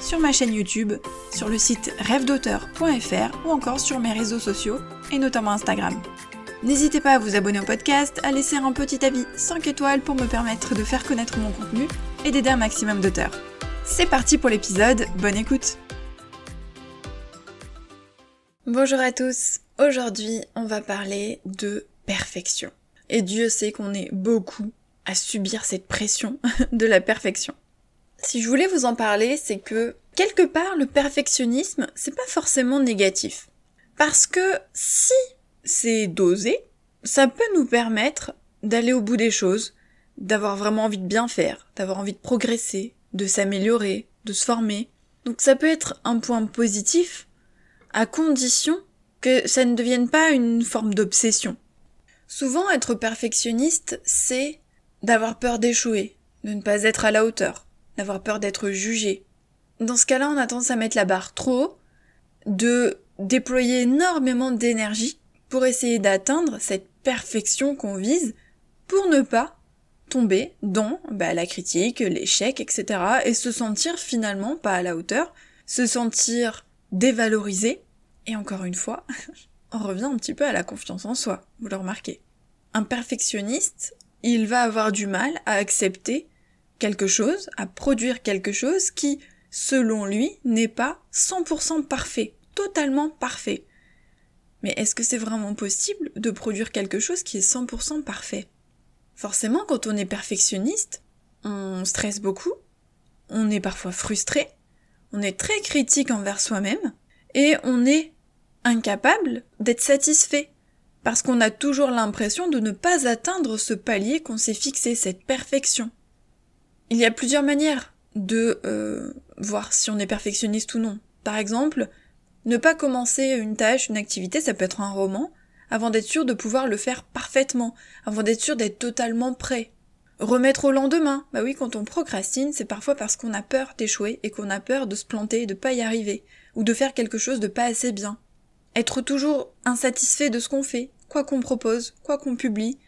sur ma chaîne YouTube, sur le site rêvedauteur.fr ou encore sur mes réseaux sociaux et notamment Instagram. N'hésitez pas à vous abonner au podcast, à laisser un petit avis 5 étoiles pour me permettre de faire connaître mon contenu et d'aider un maximum d'auteurs. C'est parti pour l'épisode, bonne écoute Bonjour à tous, aujourd'hui on va parler de perfection. Et Dieu sait qu'on est beaucoup à subir cette pression de la perfection. Si je voulais vous en parler, c'est que quelque part le perfectionnisme, c'est pas forcément négatif. Parce que si c'est dosé, ça peut nous permettre d'aller au bout des choses, d'avoir vraiment envie de bien faire, d'avoir envie de progresser, de s'améliorer, de se former. Donc ça peut être un point positif, à condition que ça ne devienne pas une forme d'obsession. Souvent être perfectionniste, c'est d'avoir peur d'échouer, de ne pas être à la hauteur, d'avoir peur d'être jugé. Dans ce cas-là, on a tendance à mettre la barre trop haut, de déployer énormément d'énergie pour essayer d'atteindre cette perfection qu'on vise, pour ne pas tomber dans bah, la critique, l'échec, etc. et se sentir finalement pas à la hauteur, se sentir dévalorisé, et encore une fois, on revient un petit peu à la confiance en soi, vous le remarquez. Un perfectionniste, il va avoir du mal à accepter quelque chose, à produire quelque chose qui, selon lui, n'est pas 100% parfait, totalement parfait. Mais est-ce que c'est vraiment possible de produire quelque chose qui est 100% parfait? Forcément, quand on est perfectionniste, on stresse beaucoup, on est parfois frustré, on est très critique envers soi-même, et on est incapable d'être satisfait, parce qu'on a toujours l'impression de ne pas atteindre ce palier qu'on s'est fixé, cette perfection. Il y a plusieurs manières de euh, voir si on est perfectionniste ou non. Par exemple, ne pas commencer une tâche, une activité, ça peut être un roman, avant d'être sûr de pouvoir le faire parfaitement, avant d'être sûr d'être totalement prêt. Remettre au lendemain. Bah oui, quand on procrastine, c'est parfois parce qu'on a peur d'échouer et qu'on a peur de se planter, de pas y arriver, ou de faire quelque chose de pas assez bien. Être toujours insatisfait de ce qu'on fait, quoi qu'on propose, quoi qu'on publie,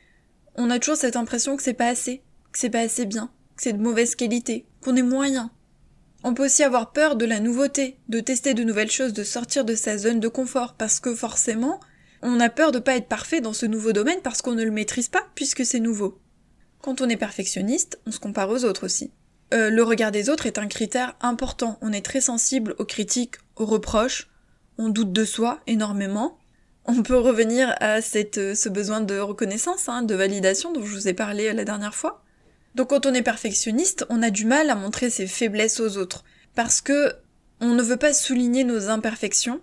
on a toujours cette impression que c'est pas assez, que c'est pas assez bien c'est de mauvaise qualité, qu'on est moyen. On peut aussi avoir peur de la nouveauté, de tester de nouvelles choses, de sortir de sa zone de confort, parce que forcément, on a peur de pas être parfait dans ce nouveau domaine parce qu'on ne le maîtrise pas puisque c'est nouveau. Quand on est perfectionniste, on se compare aux autres aussi. Euh, le regard des autres est un critère important. On est très sensible aux critiques, aux reproches. On doute de soi énormément. On peut revenir à cette, euh, ce besoin de reconnaissance, hein, de validation dont je vous ai parlé la dernière fois. Donc quand on est perfectionniste, on a du mal à montrer ses faiblesses aux autres, parce que on ne veut pas souligner nos imperfections,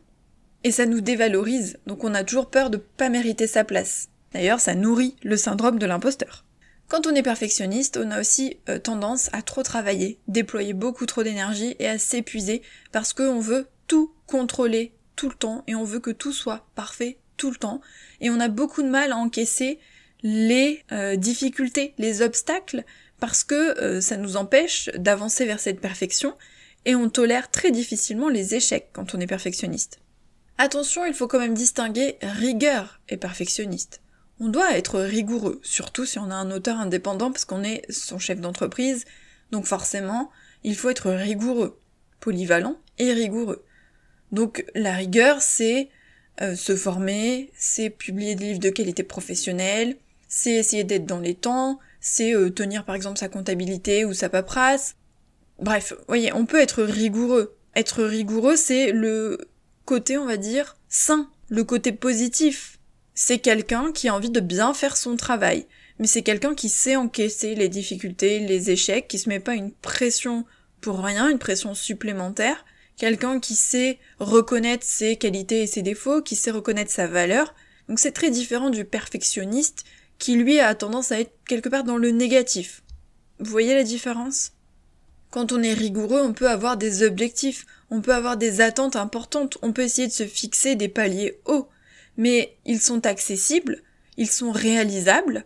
et ça nous dévalorise, donc on a toujours peur de pas mériter sa place. D'ailleurs, ça nourrit le syndrome de l'imposteur. Quand on est perfectionniste, on a aussi euh, tendance à trop travailler, déployer beaucoup trop d'énergie et à s'épuiser parce qu'on veut tout contrôler tout le temps et on veut que tout soit parfait tout le temps et on a beaucoup de mal à encaisser les euh, difficultés, les obstacles, parce que euh, ça nous empêche d'avancer vers cette perfection, et on tolère très difficilement les échecs quand on est perfectionniste. Attention, il faut quand même distinguer rigueur et perfectionniste. On doit être rigoureux, surtout si on a un auteur indépendant parce qu'on est son chef d'entreprise, donc forcément, il faut être rigoureux, polyvalent et rigoureux. Donc la rigueur, c'est euh, se former, c'est publier des livres de qualité professionnelle, c'est essayer d'être dans les temps, c'est euh, tenir par exemple sa comptabilité ou sa paperasse. Bref, voyez, on peut être rigoureux. Être rigoureux, c'est le côté, on va dire, sain, le côté positif. C'est quelqu'un qui a envie de bien faire son travail, mais c'est quelqu'un qui sait encaisser les difficultés, les échecs, qui se met pas une pression pour rien, une pression supplémentaire, quelqu'un qui sait reconnaître ses qualités et ses défauts, qui sait reconnaître sa valeur. Donc c'est très différent du perfectionniste qui lui a tendance à être quelque part dans le négatif. Vous voyez la différence? Quand on est rigoureux, on peut avoir des objectifs, on peut avoir des attentes importantes, on peut essayer de se fixer des paliers hauts, mais ils sont accessibles, ils sont réalisables,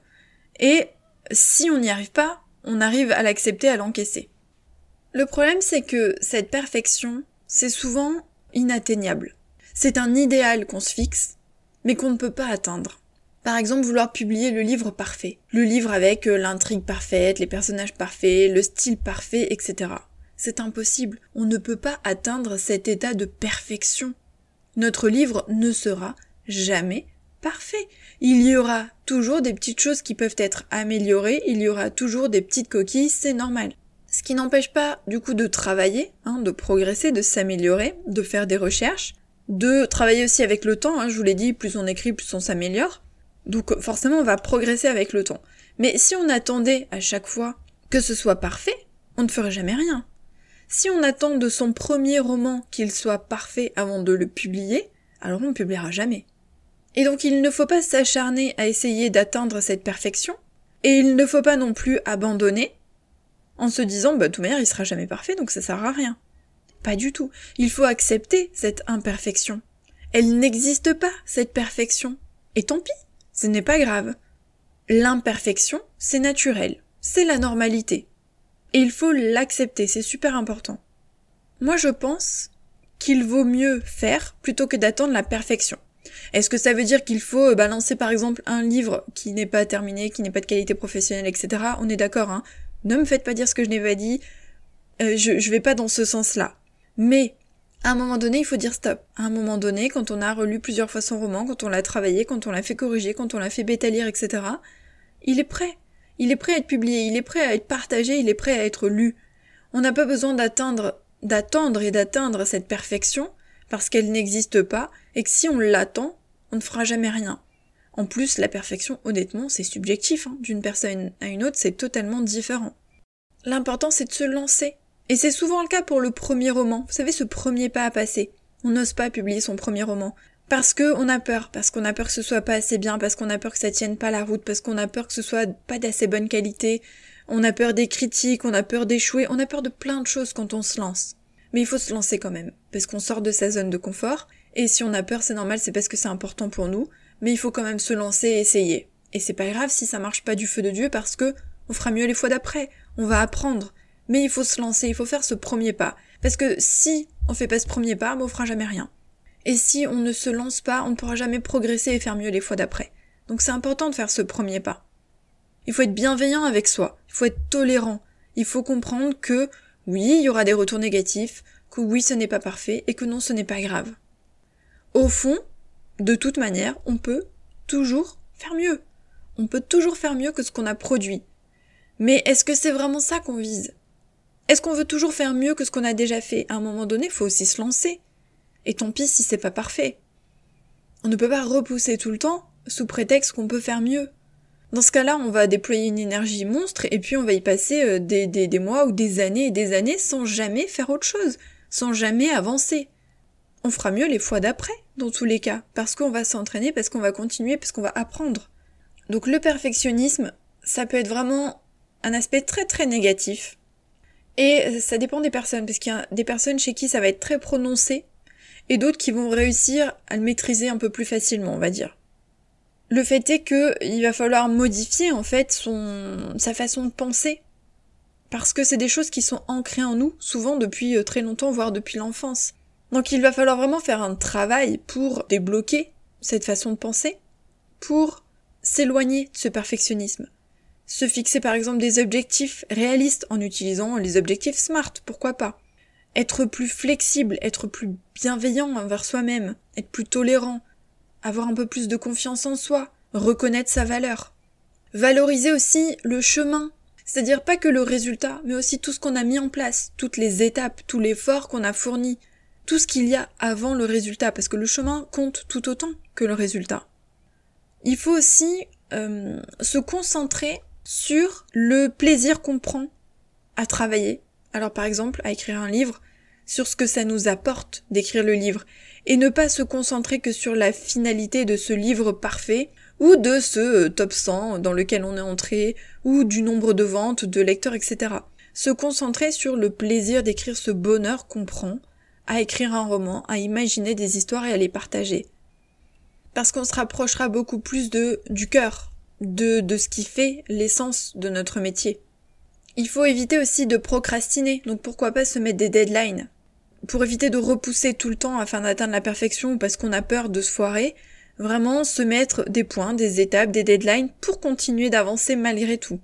et si on n'y arrive pas, on arrive à l'accepter, à l'encaisser. Le problème, c'est que cette perfection, c'est souvent inatteignable. C'est un idéal qu'on se fixe, mais qu'on ne peut pas atteindre. Par exemple, vouloir publier le livre parfait. Le livre avec euh, l'intrigue parfaite, les personnages parfaits, le style parfait, etc. C'est impossible. On ne peut pas atteindre cet état de perfection. Notre livre ne sera jamais parfait. Il y aura toujours des petites choses qui peuvent être améliorées, il y aura toujours des petites coquilles, c'est normal. Ce qui n'empêche pas du coup de travailler, hein, de progresser, de s'améliorer, de faire des recherches, de travailler aussi avec le temps, hein, je vous l'ai dit, plus on écrit, plus on s'améliore. Donc forcément on va progresser avec le temps. Mais si on attendait à chaque fois que ce soit parfait, on ne ferait jamais rien. Si on attend de son premier roman qu'il soit parfait avant de le publier, alors on ne publiera jamais. Et donc il ne faut pas s'acharner à essayer d'atteindre cette perfection, et il ne faut pas non plus abandonner en se disant bah de toute manière il sera jamais parfait donc ça sert à rien. Pas du tout. Il faut accepter cette imperfection. Elle n'existe pas, cette perfection. Et tant pis, ce n'est pas grave. L'imperfection, c'est naturel. C'est la normalité. Et il faut l'accepter, c'est super important. Moi je pense qu'il vaut mieux faire plutôt que d'attendre la perfection. Est-ce que ça veut dire qu'il faut euh, balancer par exemple un livre qui n'est pas terminé, qui n'est pas de qualité professionnelle, etc. On est d'accord, hein. Ne me faites pas dire ce que je n'ai pas dit. Euh, je, je vais pas dans ce sens-là. Mais à un moment donné, il faut dire stop. À un moment donné, quand on a relu plusieurs fois son roman, quand on l'a travaillé, quand on l'a fait corriger, quand on l'a fait bêta etc., il est prêt. Il est prêt à être publié, il est prêt à être partagé, il est prêt à être lu. On n'a pas besoin d'atteindre, d'attendre et d'atteindre cette perfection parce qu'elle n'existe pas et que si on l'attend, on ne fera jamais rien. En plus, la perfection, honnêtement, c'est subjectif. Hein. D'une personne à une autre, c'est totalement différent. L'important, c'est de se lancer. Et c'est souvent le cas pour le premier roman. Vous savez, ce premier pas à passer. On n'ose pas publier son premier roman. Parce que on a peur, parce qu'on a peur que ce soit pas assez bien, parce qu'on a peur que ça tienne pas la route, parce qu'on a peur que ce soit pas d'assez bonne qualité, on a peur des critiques, on a peur d'échouer, on a peur de plein de choses quand on se lance. Mais il faut se lancer quand même, parce qu'on sort de sa zone de confort, et si on a peur, c'est normal, c'est parce que c'est important pour nous, mais il faut quand même se lancer et essayer. Et c'est pas grave si ça marche pas du feu de Dieu parce que on fera mieux les fois d'après, on va apprendre. Mais il faut se lancer, il faut faire ce premier pas. Parce que si on fait pas ce premier pas, ben on fera jamais rien. Et si on ne se lance pas, on ne pourra jamais progresser et faire mieux les fois d'après. Donc c'est important de faire ce premier pas. Il faut être bienveillant avec soi, il faut être tolérant, il faut comprendre que oui, il y aura des retours négatifs, que oui, ce n'est pas parfait, et que non, ce n'est pas grave. Au fond, de toute manière, on peut toujours faire mieux. On peut toujours faire mieux que ce qu'on a produit. Mais est-ce que c'est vraiment ça qu'on vise? Est-ce qu'on veut toujours faire mieux que ce qu'on a déjà fait À un moment donné, il faut aussi se lancer. Et tant pis si c'est pas parfait. On ne peut pas repousser tout le temps sous prétexte qu'on peut faire mieux. Dans ce cas-là, on va déployer une énergie monstre et puis on va y passer euh, des, mois ou des années et des années sans jamais faire autre chose, sans jamais avancer. On fera mieux les fois d'après, dans tous les cas, parce qu'on va s'entraîner, parce qu'on va continuer, parce qu'on va apprendre. Donc le perfectionnisme, ça peut être vraiment un aspect très très négatif. Et ça dépend des personnes, parce qu'il y a des personnes chez qui ça va être très prononcé, et d'autres qui vont réussir à le maîtriser un peu plus facilement, on va dire. Le fait est que il va falloir modifier en fait son sa façon de penser parce que c'est des choses qui sont ancrées en nous souvent depuis euh, très longtemps voire depuis l'enfance. Donc il va falloir vraiment faire un travail pour débloquer cette façon de penser pour s'éloigner de ce perfectionnisme. Se fixer par exemple des objectifs réalistes en utilisant les objectifs SMART, pourquoi pas. Être plus flexible, être plus bienveillant envers soi-même, être plus tolérant, avoir un peu plus de confiance en soi, reconnaître sa valeur. Valoriser aussi le chemin, c'est-à-dire pas que le résultat, mais aussi tout ce qu'on a mis en place, toutes les étapes, tout l'effort qu'on a fourni, tout ce qu'il y a avant le résultat, parce que le chemin compte tout autant que le résultat. Il faut aussi euh, se concentrer sur le plaisir qu'on prend à travailler. Alors par exemple, à écrire un livre, sur ce que ça nous apporte d'écrire le livre et ne pas se concentrer que sur la finalité de ce livre parfait ou de ce euh, top 100 dans lequel on est entré ou du nombre de ventes, de lecteurs, etc. Se concentrer sur le plaisir d'écrire ce bonheur qu'on prend à écrire un roman, à imaginer des histoires et à les partager. Parce qu'on se rapprochera beaucoup plus de, du cœur, de, de ce qui fait l'essence de notre métier. Il faut éviter aussi de procrastiner, donc pourquoi pas se mettre des deadlines. Pour éviter de repousser tout le temps afin d'atteindre la perfection ou parce qu'on a peur de se foirer, vraiment se mettre des points, des étapes, des deadlines pour continuer d'avancer malgré tout.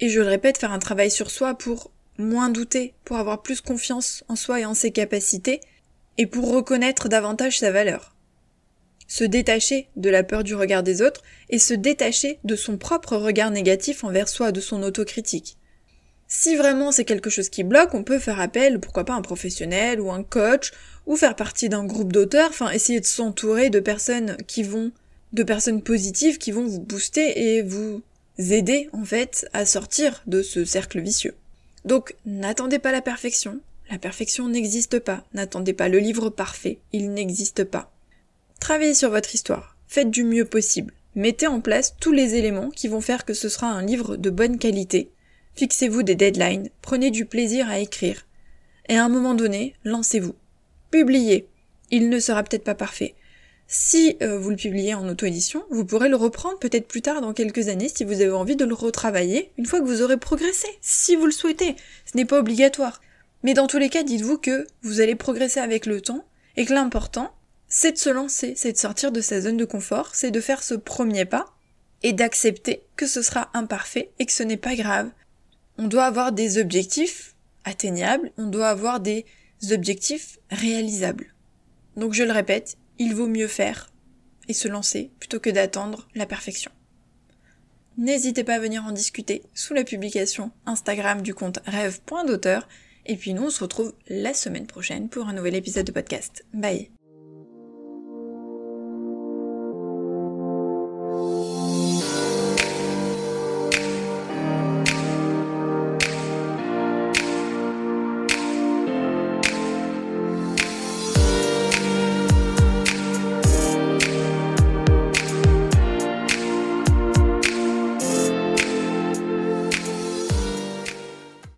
Et je le répète, faire un travail sur soi pour moins douter, pour avoir plus confiance en soi et en ses capacités, et pour reconnaître davantage sa valeur. Se détacher de la peur du regard des autres et se détacher de son propre regard négatif envers soi, de son autocritique. Si vraiment c'est quelque chose qui bloque, on peut faire appel, pourquoi pas un professionnel ou un coach, ou faire partie d'un groupe d'auteurs, enfin essayer de s'entourer de personnes qui vont, de personnes positives qui vont vous booster et vous aider en fait à sortir de ce cercle vicieux. Donc n'attendez pas la perfection, la perfection n'existe pas, n'attendez pas le livre parfait, il n'existe pas. Travaillez sur votre histoire, faites du mieux possible, mettez en place tous les éléments qui vont faire que ce sera un livre de bonne qualité, fixez-vous des deadlines, prenez du plaisir à écrire, et à un moment donné, lancez-vous. Publiez. Il ne sera peut-être pas parfait, si euh, vous le publiez en auto-édition, vous pourrez le reprendre peut-être plus tard dans quelques années si vous avez envie de le retravailler, une fois que vous aurez progressé, si vous le souhaitez. Ce n'est pas obligatoire. Mais dans tous les cas, dites-vous que vous allez progresser avec le temps et que l'important, c'est de se lancer, c'est de sortir de sa zone de confort, c'est de faire ce premier pas et d'accepter que ce sera imparfait et que ce n'est pas grave. On doit avoir des objectifs atteignables, on doit avoir des objectifs réalisables. Donc je le répète, il vaut mieux faire et se lancer plutôt que d'attendre la perfection. N'hésitez pas à venir en discuter sous la publication Instagram du compte rêve.d'auteur et puis nous on se retrouve la semaine prochaine pour un nouvel épisode de podcast. Bye